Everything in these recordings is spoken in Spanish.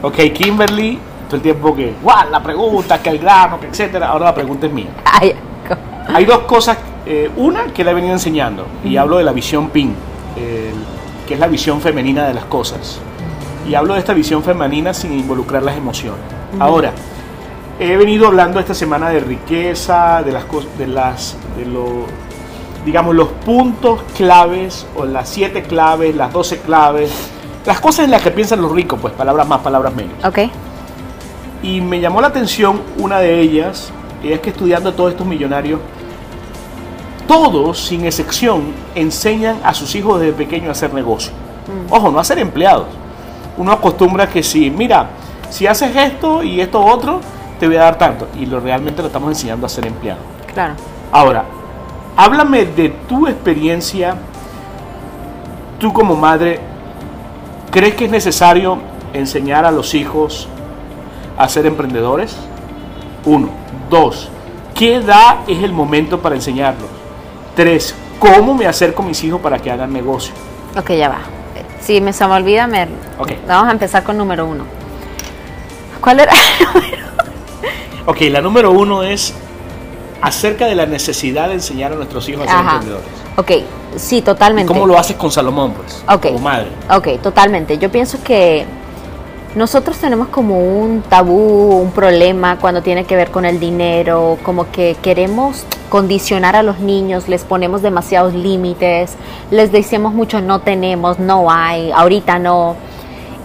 Ok, Kimberly, todo el tiempo que, guau, la pregunta, que el grano, que etcétera. Ahora la pregunta es mía. Ay, Hay dos cosas, eh, una que le he venido enseñando, y hablo de la visión PIN, eh, que es la visión femenina de las cosas. Y hablo de esta visión femenina sin involucrar las emociones. Ahora, he venido hablando esta semana de riqueza, de las cosas, de las, de los, digamos, los puntos claves, o las siete claves, las doce claves, las cosas en las que piensan los ricos, pues palabras más, palabras menos. ok. Y me llamó la atención una de ellas, y es que estudiando a todos estos millonarios, todos, sin excepción, enseñan a sus hijos desde pequeños a hacer negocio. Ojo, no a ser empleados. Uno acostumbra que si, mira, si haces esto y esto otro, te voy a dar tanto. Y lo realmente lo estamos enseñando a ser empleados. Claro. Ahora, háblame de tu experiencia, tú como madre, ¿crees que es necesario enseñar a los hijos a ser emprendedores? Uno. Dos, ¿qué edad es el momento para enseñarlos? Tres, ¿cómo me acerco a mis hijos para que hagan negocio? Ok, ya va. Si me se me olvida, me... Ok. vamos a empezar con número uno. ¿Cuál era? Ok, la número uno es acerca de la necesidad de enseñar a nuestros hijos a ser Ajá. emprendedores. ok, sí, ¿Y totalmente. cómo lo haces con Salomón, pues? Ok. Como madre. Ok, totalmente. Yo pienso que nosotros tenemos como un tabú, un problema cuando tiene que ver con el dinero, como que queremos condicionar a los niños, les ponemos demasiados límites, les decimos mucho no tenemos, no hay, ahorita no.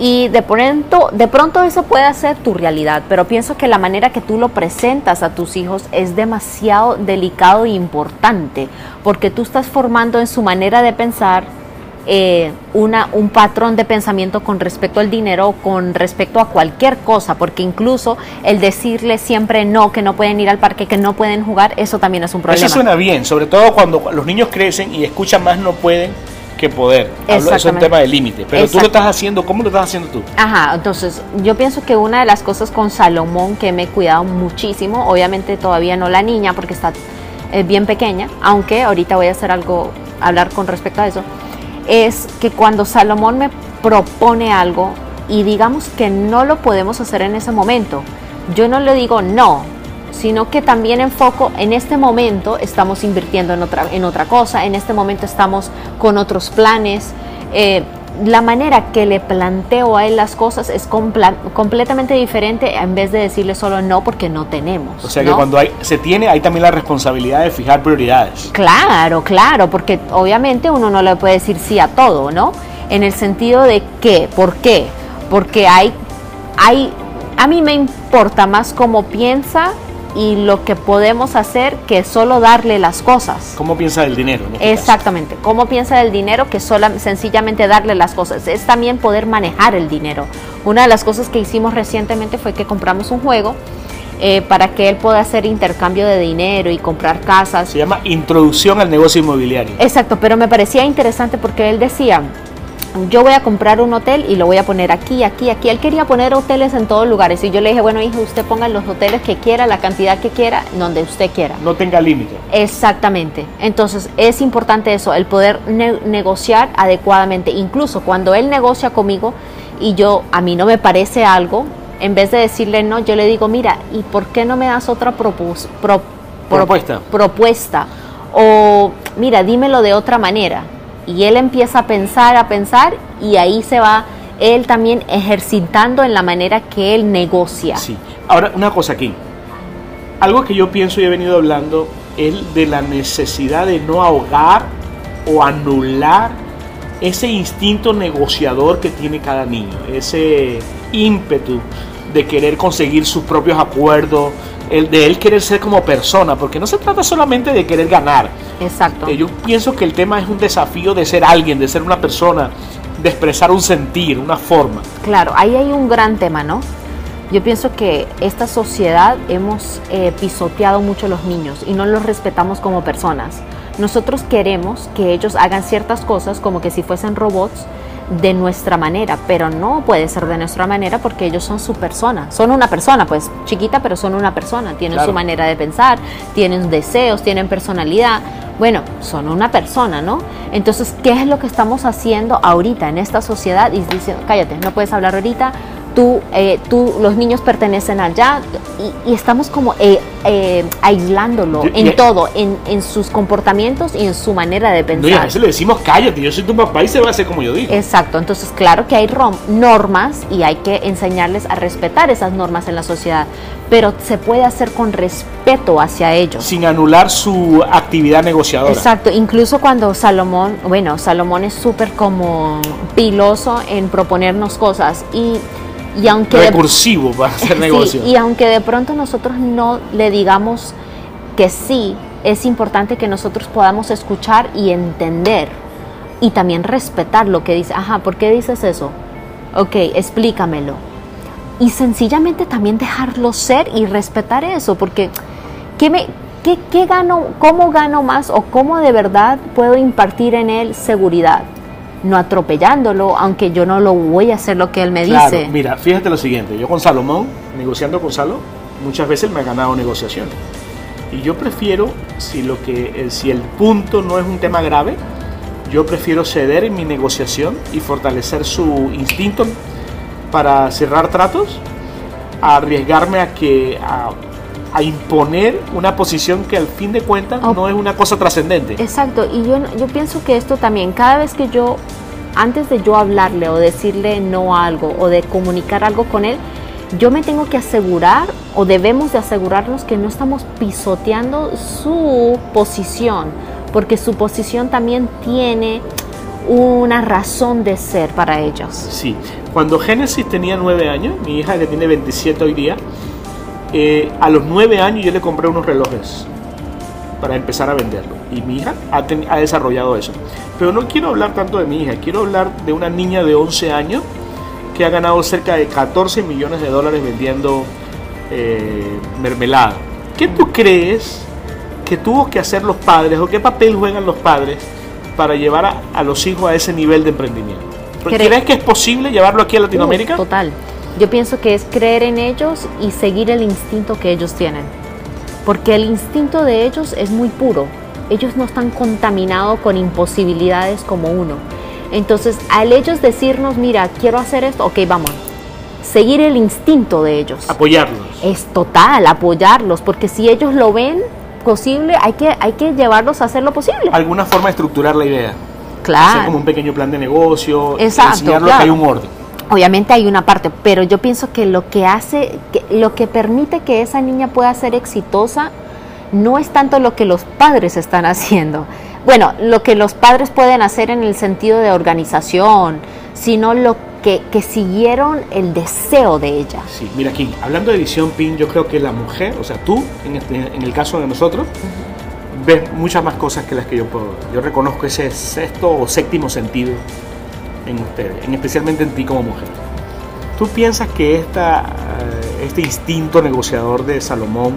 Y de pronto, de pronto eso puede ser tu realidad, pero pienso que la manera que tú lo presentas a tus hijos es demasiado delicado e importante, porque tú estás formando en su manera de pensar eh, una, un patrón de pensamiento con respecto al dinero con respecto a cualquier cosa, porque incluso el decirle siempre no, que no pueden ir al parque, que no pueden jugar, eso también es un problema. Eso suena bien, sobre todo cuando los niños crecen y escuchan más no pueden que poder. Hablo, eso es un tema de límite. Pero tú lo estás haciendo, ¿cómo lo estás haciendo tú? Ajá, entonces yo pienso que una de las cosas con Salomón que me he cuidado muchísimo, obviamente todavía no la niña porque está eh, bien pequeña, aunque ahorita voy a hacer algo, hablar con respecto a eso, es que cuando Salomón me propone algo y digamos que no lo podemos hacer en ese momento, yo no le digo no, sino que también enfoco en este momento estamos invirtiendo en otra, en otra cosa, en este momento estamos con otros planes. eh, la manera que le planteo a él las cosas es compla- completamente diferente en vez de decirle solo no porque no tenemos. O sea que cuando hay, se tiene, hay también la responsabilidad de fijar prioridades. Claro, claro, porque obviamente uno no le puede decir sí a todo, ¿no? En el sentido de qué, ¿por qué? Porque hay, hay, a mí me importa más cómo piensa y lo que podemos hacer que solo darle las cosas. ¿Cómo piensas del dinero? este caso? Exactamente, cómo piensa del dinero que sola, sencillamente darle las cosas, es también poder manejar el dinero. Una de las cosas que hicimos recientemente fue que compramos un juego eh, para que él pueda hacer intercambio de dinero y comprar casas. Se llama Introducción al negocio inmobiliario. Exacto, pero me parecía interesante porque él decía, yo voy a comprar un hotel y lo voy a poner aquí, aquí, aquí. Él quería poner hoteles en todos lugares y yo le dije, bueno, hijo, usted ponga los hoteles que quiera, la cantidad que quiera, donde usted quiera. No tenga límite. Exactamente. Entonces es importante eso, el poder ne- negociar adecuadamente. Incluso cuando él negocia conmigo y yo a mí no me parece algo, en vez de decirle no, yo le digo, mira, ¿y por qué no me das otra pro- Propuesta. propuesta? O mira, dímelo de otra manera. Y él empieza a pensar, a pensar y ahí se va él también ejercitando en la manera que él negocia. Sí. Ahora, una cosa aquí. Algo que yo pienso y he venido hablando es de la necesidad de no ahogar o anular ese instinto negociador que tiene cada niño, ese ímpetu de querer conseguir sus propios acuerdos, el de él querer ser como persona, porque no se trata solamente de querer ganar. Exacto. Eh, Yo pienso que el tema es un desafío de ser alguien, de ser una persona, de expresar un sentir, una forma. Claro, ahí hay un gran tema, ¿no? Yo pienso que esta sociedad hemos eh, pisoteado mucho a los niños y no los respetamos como personas. Nosotros queremos que ellos hagan ciertas cosas como que si fuesen robots de nuestra manera, pero no puede ser de nuestra manera porque ellos son su persona. Son una persona, pues chiquita, pero son una persona. Tienen Claro. su manera de pensar, tienen deseos, tienen personalidad. Bueno, son una persona, ¿no? Entonces, ¿qué es lo que estamos haciendo ahorita en esta sociedad? Y diciendo, cállate, no puedes hablar ahorita, tú, eh, tú, los niños pertenecen allá y, estamos como eh, eh, aislándolo en todo, en, en, sus comportamientos y en su manera de pensar. No, y a veces le decimos cállate, yo soy tu papá y se va a hacer como yo digo. Exacto, entonces claro que hay normas y hay que enseñarles a respetar esas normas en la sociedad, pero se puede hacer con respeto hacia ellos. Sin anular su actividad negociadora. Exacto, incluso cuando Salomón, bueno, Salomón es súper como piloso en proponernos cosas y y aunque recursivo para hacer negocio. y aunque de pronto nosotros no le digamos que sí, es importante que nosotros podamos escuchar y entender y también respetar lo que dice. Ajá, ¿por qué dices eso? Ok, explícamelo. Y sencillamente también dejarlo ser y respetar eso, porque ¿qué, me, qué, qué gano, ¿cómo gano más o cómo de verdad puedo impartir en él seguridad? No atropellándolo, aunque yo no lo voy a hacer lo que él me claro, dice. Mira, fíjate lo siguiente, yo con Salomón, negociando con Salo, muchas veces me ha ganado negociaciones. Y yo prefiero, si, lo que, eh, si el punto no es un tema grave, yo prefiero ceder en mi negociación y fortalecer su instinto para cerrar tratos, a arriesgarme a que a, imponer una posición que al fin de cuentas no es una cosa trascendente. Exacto, y yo, yo pienso que esto también, cada vez que yo antes de yo hablarle o decirle no a algo o de comunicar algo con él, yo me tengo que asegurar o debemos de asegurarnos que no estamos pisoteando su posición, porque su posición también tiene una razón de ser para ellos. Sí, cuando Génesis tenía nueve años, mi hija que tiene 27 hoy día, eh, a los nueve años yo le compré unos relojes para empezar a venderlo. Y mi hija ha, ha, desarrollado eso. Pero no quiero hablar tanto de mi hija, quiero hablar de una niña de 11 años que ha ganado cerca de 14 millones de dólares vendiendo eh, mermelada. ¿Qué tú crees que tuvo que hacer los padres o qué papel juegan los padres para llevar a, los hijos a ese nivel de emprendimiento? ¿Crees que es posible llevarlo aquí a Latinoamérica? total. Yo pienso que es creer en ellos y seguir el instinto que ellos tienen porque el instinto de ellos es muy puro. Ellos no están contaminados con imposibilidades como uno. Entonces, al ellos decirnos, mira, quiero hacer esto, ok, vamos. Seguir el instinto de ellos. Apoyarlos. Es total, apoyarlos, porque si ellos lo ven posible, hay que, hay que llevarlos a hacer lo posible. Alguna forma de estructurar la idea. Claro. Hacer como un pequeño plan de negocio, Exacto, enseñarlos que hay un orden obviamente hay una parte, pero yo pienso que lo que hace, que, lo que permite que esa niña pueda ser exitosa, no es tanto lo que los padres están haciendo. Bueno, lo que los padres pueden hacer en el sentido de organización, sino lo que, que siguieron el deseo de ella. Sí, mira aquí, hablando de visión PIN, yo creo que la mujer, o sea, tú, en, el caso de nosotros, ves muchas más cosas que las que yo puedo. Yo reconozco ese sexto o séptimo sentido en ustedes, en especialmente en ti como mujer. ¿Tú piensas que esta, eh, este instinto negociador de Salomón,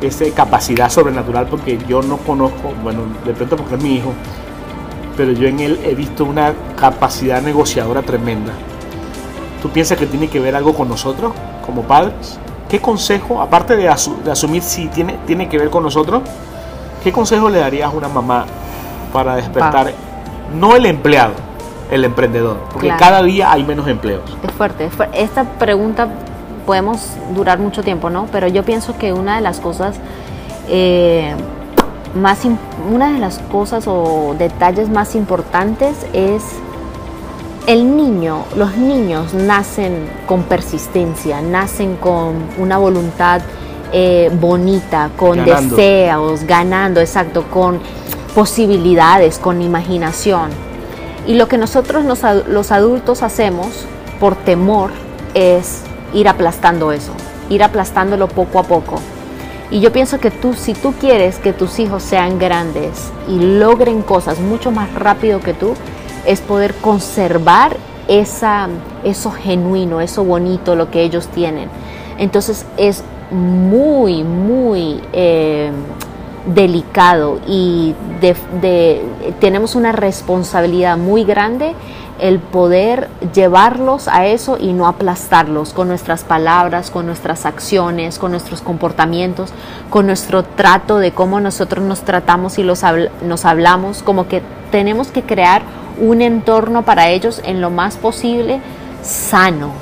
esa capacidad sobrenatural, porque yo no conozco, bueno, de pronto porque es mi hijo, pero yo en él he visto una capacidad negociadora tremenda. ¿Tú piensas que tiene que ver algo con nosotros como padres? ¿Qué consejo, aparte de, asumir si tiene, tiene que ver con nosotros, qué consejo le darías a una mamá para despertar, no el empleado, el emprendedor? Porque cada día hay menos empleos. Es fuerte, Esta pregunta podemos durar mucho tiempo, ¿no? Pero yo pienso que una de las cosas eh, más, una de las cosas o detalles más importantes es el niño, los niños nacen con persistencia, nacen con una voluntad eh, bonita, con deseos, ganando, exacto, con posibilidades, con imaginación. Y lo que nosotros los adultos hacemos por temor es ir aplastando eso, ir aplastándolo poco a poco. Y yo pienso que tú, si tú quieres que tus hijos sean grandes y logren cosas mucho más rápido que tú, es poder conservar esa, eso genuino, eso bonito, lo que ellos tienen. Entonces es muy, muy eh, delicado y de, tenemos una responsabilidad muy grande el poder llevarlos a eso y no aplastarlos con nuestras palabras, con nuestras acciones, con nuestros comportamientos, con nuestro trato de cómo nosotros nos tratamos y los nos hablamos, como que tenemos que crear un entorno para ellos en lo más posible sano,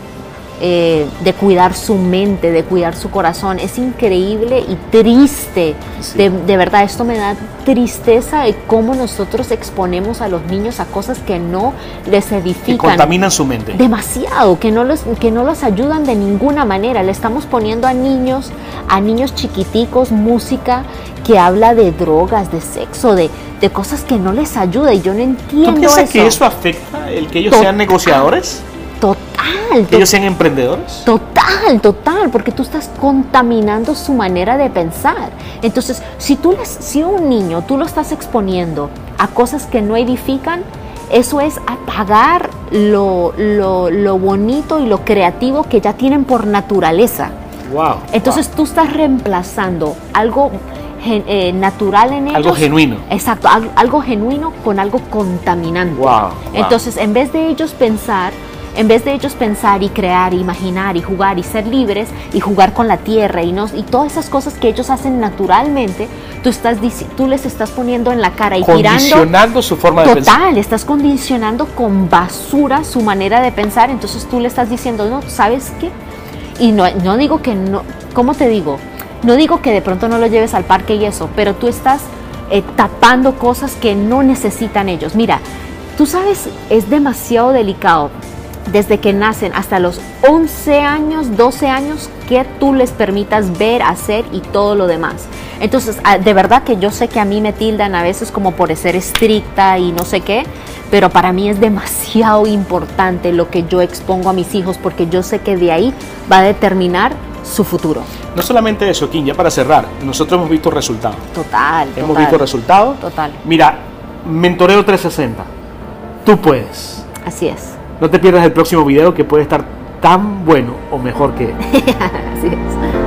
eh, de cuidar su mente, de cuidar su corazón. Es increíble y triste. De, verdad, esto me da tristeza de cómo nosotros exponemos a los niños a cosas que no les edifican. Que contaminan su mente. Demasiado, que no, los, que no los ayudan de ninguna manera. Le estamos poniendo a niños, a niños chiquiticos, música que habla de drogas, de sexo, de, de cosas que no les ayuda. Y yo no entiendo ¿Tú piensas que eso afecta el que ellos sean negociadores? Total. ¿Que ellos sean emprendedores? Total, total, porque tú estás contaminando su manera de pensar. Entonces, si tú les, si un niño tú lo estás exponiendo a cosas que no edifican, eso es apagar lo, lo, bonito y lo creativo que ya tienen por naturaleza. Wow. Entonces tú estás reemplazando algo eh, natural en ellos. Algo genuino. Exacto, algo, algo, genuino con algo contaminante. Wow, Entonces, en vez de ellos pensar en vez de ellos pensar y crear, imaginar y jugar y ser libres y jugar con la tierra y, no, y todas esas cosas que ellos hacen naturalmente, tú, estás, tú les estás poniendo en la cara y Condicionando su forma de pensar. Total, estás condicionando con basura su manera de pensar, entonces tú le estás diciendo, no, ¿sabes qué? Y no, no digo que no, ¿cómo te digo? No digo que de pronto no lo lleves al parque y eso, pero tú estás eh, tapando cosas que no necesitan ellos. Mira, tú sabes, es demasiado delicado desde que nacen hasta los 11 años, 12 años, que tú les permitas ver, hacer y todo lo demás. Entonces, ah, de verdad que yo sé que a mí me tildan a veces como por ser estricta y no sé qué, pero para mí es demasiado importante lo que yo expongo a mis hijos porque yo sé que de ahí va a determinar su futuro. No solamente eso, Kim, ya para cerrar, nosotros hemos visto resultados. Total. Hemos visto resultados. Total. Mira, Mentoreo 360, tú puedes. Así es. No te pierdas el próximo video que puede estar tan bueno o mejor que... Así es.